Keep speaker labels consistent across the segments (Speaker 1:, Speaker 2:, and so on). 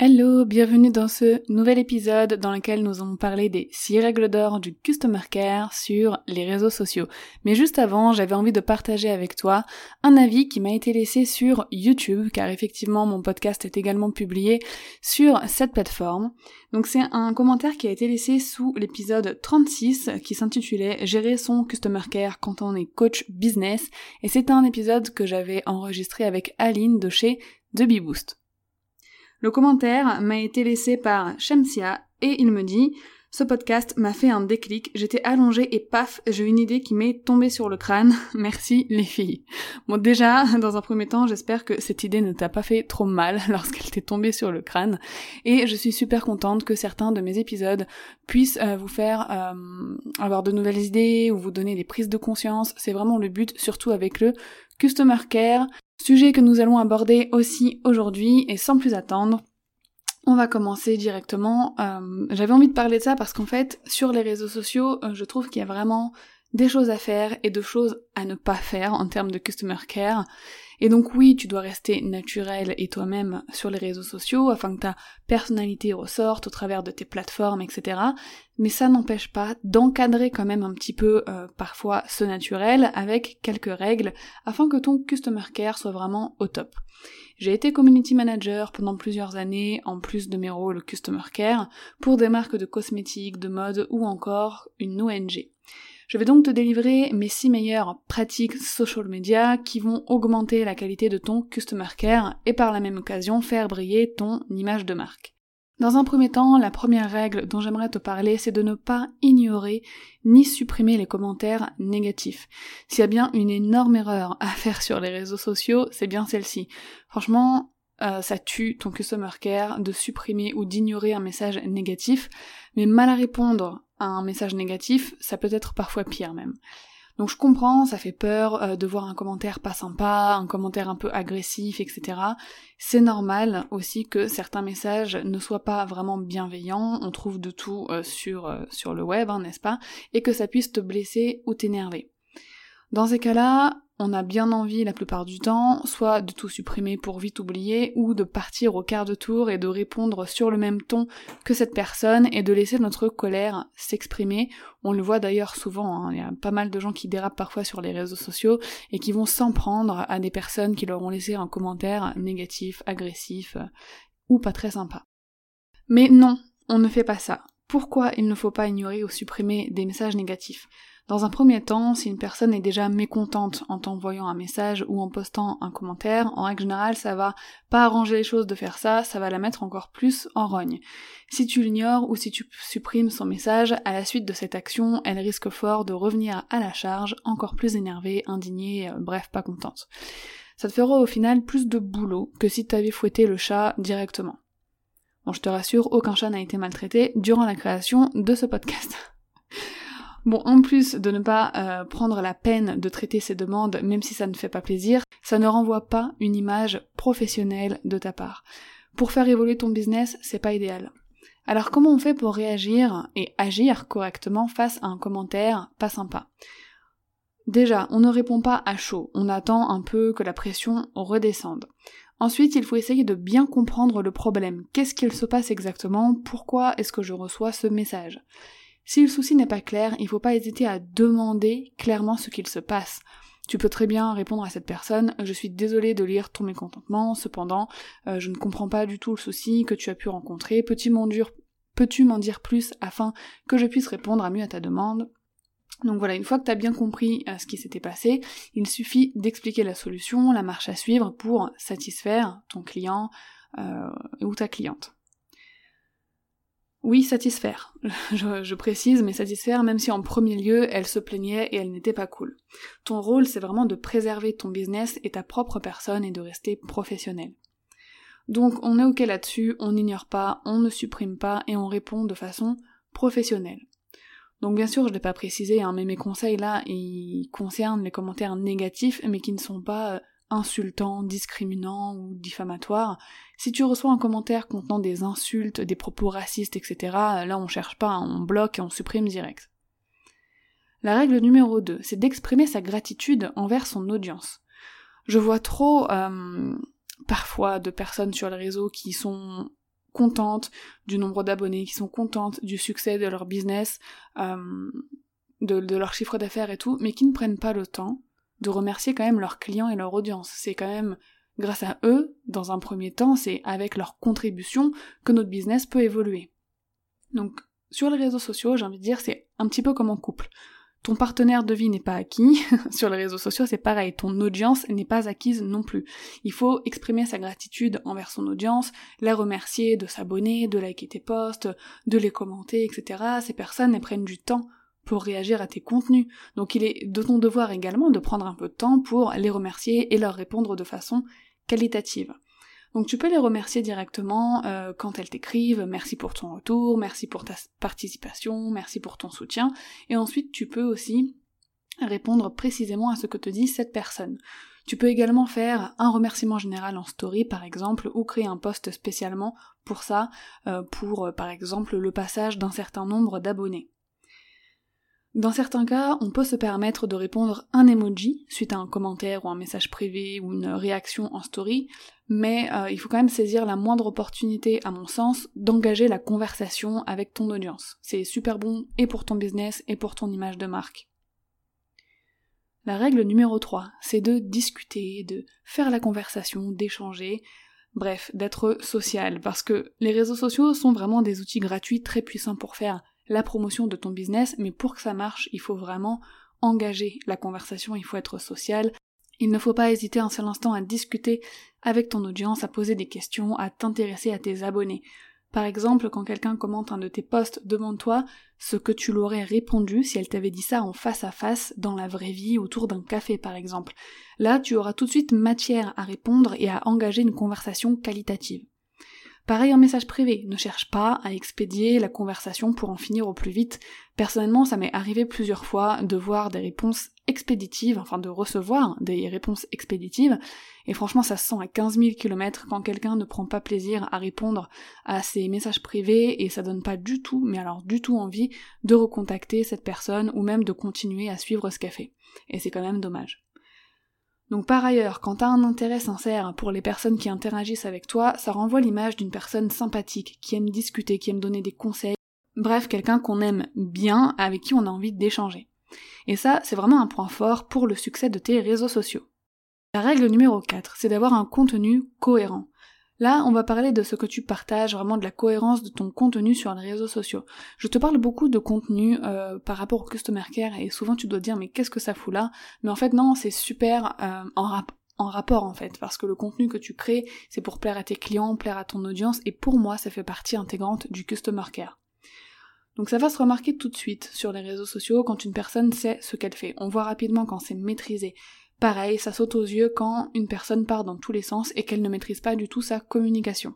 Speaker 1: Hello, bienvenue dans ce nouvel épisode dans lequel nous allons parler des 6 règles d'or du Customer Care sur les réseaux sociaux. Mais juste avant, j'avais envie de partager avec toi un avis qui m'a été laissé sur YouTube, car effectivement mon podcast est également publié sur cette plateforme. Donc c'est un commentaire qui a été laissé sous l'épisode 36 qui s'intitulait Gérer son Customer Care quand on est coach business, et c'est un épisode que j'avais enregistré avec Aline de chez The Boost. Le commentaire m'a été laissé par Shamsia et il me dit ce podcast m'a fait un déclic, j'étais allongée et paf, j'ai une idée qui m'est tombée sur le crâne. Merci les filles. Bon déjà, dans un premier temps, j'espère que cette idée ne t'a pas fait trop mal lorsqu'elle t'est tombée sur le crâne. Et je suis super contente que certains de mes épisodes puissent euh, vous faire euh, avoir de nouvelles idées ou vous donner des prises de conscience. C'est vraiment le but, surtout avec le Customer Care. Sujet que nous allons aborder aussi aujourd'hui et sans plus attendre, on va commencer directement. Euh, j'avais envie de parler de ça parce qu'en fait, sur les réseaux sociaux, euh, je trouve qu'il y a vraiment des choses à faire et de choses à ne pas faire en termes de customer care. Et donc oui, tu dois rester naturel et toi-même sur les réseaux sociaux afin que ta personnalité ressorte au travers de tes plateformes, etc. Mais ça n'empêche pas d'encadrer quand même un petit peu euh, parfois ce naturel avec quelques règles afin que ton customer care soit vraiment au top. J'ai été community manager pendant plusieurs années, en plus de mes rôles customer care, pour des marques de cosmétiques, de mode ou encore une ONG. Je vais donc te délivrer mes 6 meilleures pratiques social media qui vont augmenter la qualité de ton customer care et par la même occasion faire briller ton image de marque. Dans un premier temps, la première règle dont j'aimerais te parler, c'est de ne pas ignorer ni supprimer les commentaires négatifs. S'il y a bien une énorme erreur à faire sur les réseaux sociaux, c'est bien celle-ci. Franchement, euh, ça tue ton customer care de supprimer ou d'ignorer un message négatif, mais mal à répondre un message négatif, ça peut être parfois pire même. Donc je comprends, ça fait peur euh, de voir un commentaire pas sympa, un commentaire un peu agressif, etc. C'est normal aussi que certains messages ne soient pas vraiment bienveillants, on trouve de tout euh, sur, euh, sur le web, hein, n'est-ce pas, et que ça puisse te blesser ou t'énerver. Dans ces cas-là, on a bien envie la plupart du temps, soit de tout supprimer pour vite oublier, ou de partir au quart de tour et de répondre sur le même ton que cette personne et de laisser notre colère s'exprimer. On le voit d'ailleurs souvent, hein. il y a pas mal de gens qui dérapent parfois sur les réseaux sociaux et qui vont s'en prendre à des personnes qui leur ont laissé un commentaire négatif, agressif euh, ou pas très sympa. Mais non, on ne fait pas ça. Pourquoi il ne faut pas ignorer ou supprimer des messages négatifs? Dans un premier temps, si une personne est déjà mécontente en t'envoyant un message ou en postant un commentaire, en règle générale, ça va pas arranger les choses de faire ça, ça va la mettre encore plus en rogne. Si tu l'ignores ou si tu supprimes son message, à la suite de cette action, elle risque fort de revenir à la charge, encore plus énervée, indignée, euh, bref, pas contente. Ça te fera au final plus de boulot que si tu avais fouetté le chat directement. Bon, je te rassure, aucun chat n'a été maltraité durant la création de ce podcast. Bon, en plus de ne pas euh, prendre la peine de traiter ces demandes, même si ça ne fait pas plaisir, ça ne renvoie pas une image professionnelle de ta part. Pour faire évoluer ton business, c'est pas idéal. Alors comment on fait pour réagir et agir correctement face à un commentaire pas sympa? Déjà, on ne répond pas à chaud, on attend un peu que la pression redescende. Ensuite, il faut essayer de bien comprendre le problème. Qu'est-ce qu'il se passe exactement? Pourquoi est-ce que je reçois ce message? Si le souci n'est pas clair, il ne faut pas hésiter à demander clairement ce qu'il se passe. Tu peux très bien répondre à cette personne Je suis désolée de lire ton mécontentement, cependant, euh, je ne comprends pas du tout le souci que tu as pu rencontrer. Peux-tu m'en dire, plus afin que je puisse répondre à mieux à ta demande? Donc voilà, une fois que tu as bien compris euh, ce qui s'était passé, il suffit d'expliquer la solution, la marche à suivre pour satisfaire ton client euh, ou ta cliente. Oui, satisfaire. Je, précise, mais satisfaire même si en premier lieu elle se plaignait et elle n'était pas cool. Ton rôle, c'est vraiment de préserver ton business et ta propre personne et de rester professionnel. Donc on est ok là-dessus, on n'ignore pas, on ne supprime pas et on répond de façon professionnelle. Donc bien sûr, je ne l'ai pas précisé, hein, mais mes conseils là, ils concernent les commentaires négatifs, mais qui ne sont pas insultants, discriminants ou diffamatoires. Si tu reçois un commentaire contenant des insultes, des propos racistes, etc., là on cherche pas, on bloque et on supprime direct. La règle numéro 2, c'est d'exprimer sa gratitude envers son audience. Je vois trop euh, parfois de personnes sur le réseau qui sont contentes du nombre d'abonnés, qui sont contentes du succès de leur business, euh, de, leur chiffre d'affaires et tout, mais qui ne prennent pas le temps de remercier quand même leurs clients et leur audience. C'est quand même grâce à eux, dans un premier temps, c'est avec leur contribution que notre business peut évoluer. Donc, sur les réseaux sociaux, j'ai envie de dire, c'est un petit peu comme en couple. Ton partenaire de vie n'est pas acquis, sur les réseaux sociaux c'est pareil, ton audience n'est pas acquise non plus. Il faut exprimer sa gratitude envers son audience, la remercier de s'abonner, de liker tes posts, de les commenter, etc. Ces personnes, elles prennent du temps pour réagir à tes contenus. Donc il est de ton devoir également de prendre un peu de temps pour les remercier et leur répondre de façon qualitative. Donc tu peux les remercier directement euh, quand elles t'écrivent merci pour ton retour, merci pour ta participation, merci pour ton soutien, et ensuite tu peux aussi répondre précisément à ce que te dit cette personne. Tu peux également faire un remerciement général en story par exemple ou créer un post spécialement pour ça, euh, pour euh, par exemple le passage d'un certain nombre d'abonnés. Dans certains cas, on peut se permettre de répondre un emoji suite à un commentaire ou un message privé ou une réaction en story, mais euh, il faut quand même saisir la moindre opportunité, à mon sens, d'engager la conversation avec ton audience. C'est super bon et pour ton business et pour ton image de marque. La règle numéro 3, c'est de discuter, de faire la conversation, d'échanger, bref, d'être social, parce que les réseaux sociaux sont vraiment des outils gratuits très puissants pour faire la promotion de ton business, mais pour que ça marche, il faut vraiment engager la conversation, il faut être social. Il ne faut pas hésiter un seul instant à discuter avec ton audience, à poser des questions, à t'intéresser à tes abonnés. Par exemple, quand quelqu'un commente un de tes posts, demande-toi ce que tu l'aurais répondu si elle t'avait dit ça en face à face, dans la vraie vie, autour d'un café par exemple. Là, tu auras tout de suite matière à répondre et à engager une conversation qualitative. Pareil en message privé, ne cherche pas à expédier la conversation pour en finir au plus vite. Personnellement, ça m'est arrivé plusieurs fois de voir des réponses expéditives, enfin de recevoir des réponses expéditives, et franchement ça se sent à 15 000 km quand quelqu'un ne prend pas plaisir à répondre à ces messages privés, et ça donne pas du tout, mais alors du tout envie de recontacter cette personne ou même de continuer à suivre ce qu'elle fait. Et c'est quand même dommage. Donc par ailleurs, quand t'as un intérêt sincère pour les personnes qui interagissent avec toi, ça renvoie l'image d'une personne sympathique, qui aime discuter, qui aime donner des conseils, bref, quelqu'un qu'on aime bien, avec qui on a envie d'échanger. Et ça, c'est vraiment un point fort pour le succès de tes réseaux sociaux. La règle numéro 4, c'est d'avoir un contenu cohérent. Là, on va parler de ce que tu partages, vraiment de la cohérence de ton contenu sur les réseaux sociaux. Je te parle beaucoup de contenu euh, par rapport au customer care et souvent tu dois dire mais qu'est-ce que ça fout là? Mais en fait non, c'est super euh, en, en rapport en fait, parce que le contenu que tu crées, c'est pour plaire à tes clients, plaire à ton audience, et pour moi, ça fait partie intégrante du customer care. Donc ça va se remarquer tout de suite sur les réseaux sociaux quand une personne sait ce qu'elle fait. On voit rapidement quand c'est maîtrisé. Pareil, ça saute aux yeux quand une personne part dans tous les sens et qu'elle ne maîtrise pas du tout sa communication.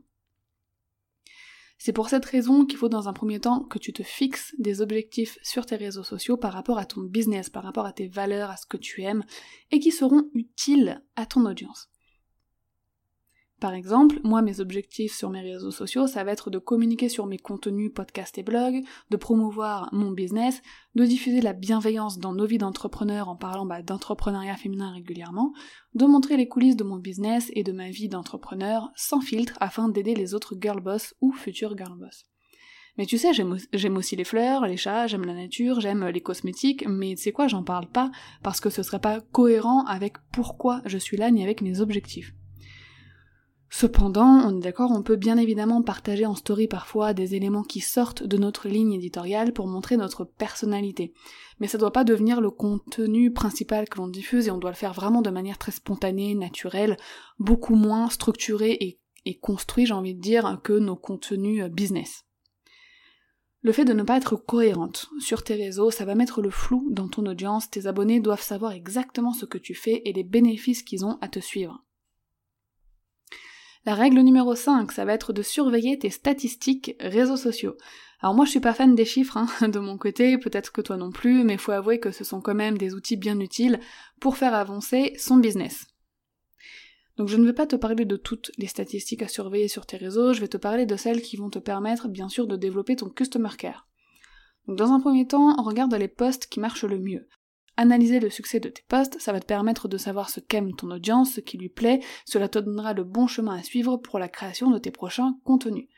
Speaker 1: C'est pour cette raison qu'il faut dans un premier temps que tu te fixes des objectifs sur tes réseaux sociaux par rapport à ton business, par rapport à tes valeurs, à ce que tu aimes, et qui seront utiles à ton audience. Par exemple, moi, mes objectifs sur mes réseaux sociaux, ça va être de communiquer sur mes contenus podcasts et blogs, de promouvoir mon business, de diffuser la bienveillance dans nos vies d'entrepreneurs en parlant bah, d'entrepreneuriat féminin régulièrement, de montrer les coulisses de mon business et de ma vie d'entrepreneur sans filtre afin d'aider les autres girl boss ou futurs girl boss. Mais tu sais, j'aime aussi les fleurs, les chats, j'aime la nature, j'aime les cosmétiques, mais sais quoi, j'en parle pas parce que ce serait pas cohérent avec pourquoi je suis là ni avec mes objectifs. Cependant, on est d'accord, on peut bien évidemment partager en story parfois des éléments qui sortent de notre ligne éditoriale pour montrer notre personnalité. Mais ça doit pas devenir le contenu principal que l'on diffuse et on doit le faire vraiment de manière très spontanée, naturelle, beaucoup moins structurée et, et construit, j'ai envie de dire, que nos contenus business. Le fait de ne pas être cohérente sur tes réseaux, ça va mettre le flou dans ton audience, tes abonnés doivent savoir exactement ce que tu fais et les bénéfices qu'ils ont à te suivre. La règle numéro 5, ça va être de surveiller tes statistiques réseaux sociaux. Alors moi je suis pas fan des chiffres hein, de mon côté, peut-être que toi non plus, mais faut avouer que ce sont quand même des outils bien utiles pour faire avancer son business. Donc je ne vais pas te parler de toutes les statistiques à surveiller sur tes réseaux, je vais te parler de celles qui vont te permettre bien sûr de développer ton customer care. Donc dans un premier temps, regarde les posts qui marchent le mieux. Analyser le succès de tes posts, ça va te permettre de savoir ce qu'aime ton audience, ce qui lui plaît, cela te donnera le bon chemin à suivre pour la création de tes prochains contenus.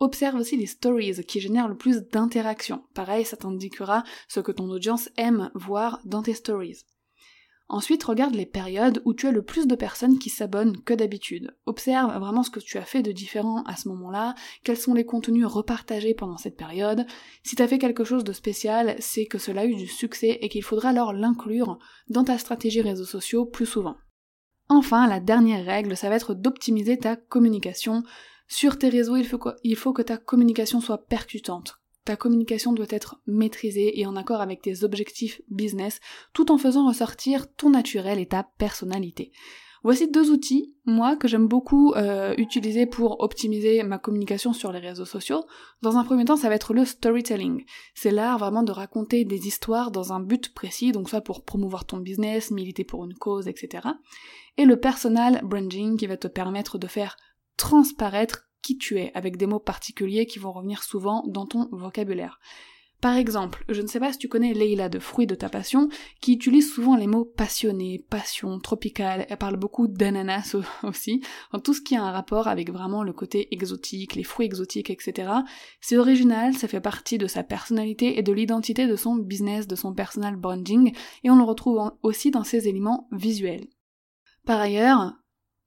Speaker 1: Observe aussi les stories qui génèrent le plus d'interactions. Pareil, ça t'indiquera ce que ton audience aime voir dans tes stories. Ensuite, regarde les périodes où tu as le plus de personnes qui s'abonnent que d'habitude. Observe vraiment ce que tu as fait de différent à ce moment-là, quels sont les contenus repartagés pendant cette période. Si tu as fait quelque chose de spécial, c'est que cela a eu du succès et qu'il faudra alors l'inclure dans ta stratégie réseaux sociaux plus souvent. Enfin, la dernière règle, ça va être d'optimiser ta communication. Sur tes réseaux, il faut, il faut que ta communication soit percutante, ta communication doit être maîtrisée et en accord avec tes objectifs business, tout en faisant ressortir ton naturel et ta personnalité. Voici deux outils, moi, que j'aime beaucoup euh, utiliser pour optimiser ma communication sur les réseaux sociaux. Dans un premier temps, ça va être le storytelling. C'est l'art vraiment de raconter des histoires dans un but précis, donc soit pour promouvoir ton business, militer pour une cause, etc. Et le personal branding qui va te permettre de faire transparaître qui tu es, avec des mots particuliers qui vont revenir souvent dans ton vocabulaire. Par exemple, je ne sais pas si tu connais Leila de Fruits de ta passion, qui utilise souvent les mots passionné, passion, tropical, elle parle beaucoup d'ananas aussi, tout ce qui a un rapport avec vraiment le côté exotique, les fruits exotiques, etc. C'est original, ça fait partie de sa personnalité et de l'identité de son business, de son personal branding, et on le retrouve aussi dans ses éléments visuels. Par ailleurs,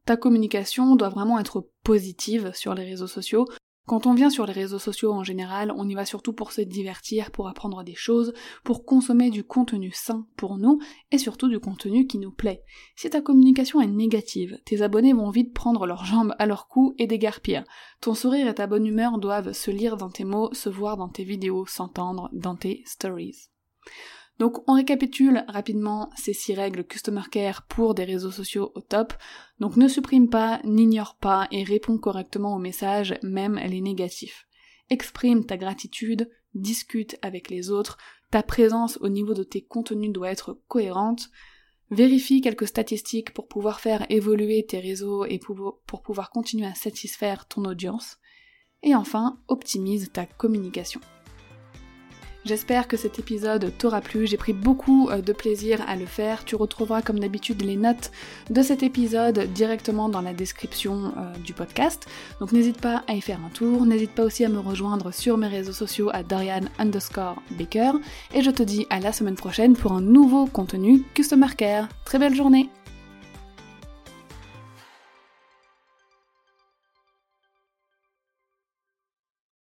Speaker 1: ta communication doit vraiment être positive sur les réseaux sociaux. Quand on vient sur les réseaux sociaux en général, on y va surtout pour se divertir, pour apprendre des choses, pour consommer du contenu sain pour nous, et surtout du contenu qui nous plaît. Si ta communication est négative, tes abonnés vont vite prendre leurs jambes à leur cou et dégarpir. Ton sourire et ta bonne humeur doivent se lire dans tes mots, se voir dans tes vidéos, s'entendre dans tes stories. Donc on récapitule rapidement ces six règles Customer Care pour des réseaux sociaux au top. Donc ne supprime pas, n'ignore pas et réponds correctement aux messages, même les négatifs. Exprime ta gratitude, discute avec les autres, ta présence au niveau de tes contenus doit être cohérente. Vérifie quelques statistiques pour pouvoir faire évoluer tes réseaux et pour, pour pouvoir continuer à satisfaire ton audience. Et enfin, optimise ta communication. J'espère que cet épisode t'aura plu, j'ai pris beaucoup euh, de plaisir à le faire. Tu retrouveras comme d'habitude les notes de cet épisode directement dans la description euh, du podcast. Donc n'hésite pas à y faire un tour, n'hésite pas aussi à me rejoindre sur mes réseaux sociaux à Dorian underscore Baker. Et je te dis à la semaine prochaine pour un nouveau contenu Customer Care. Très belle journée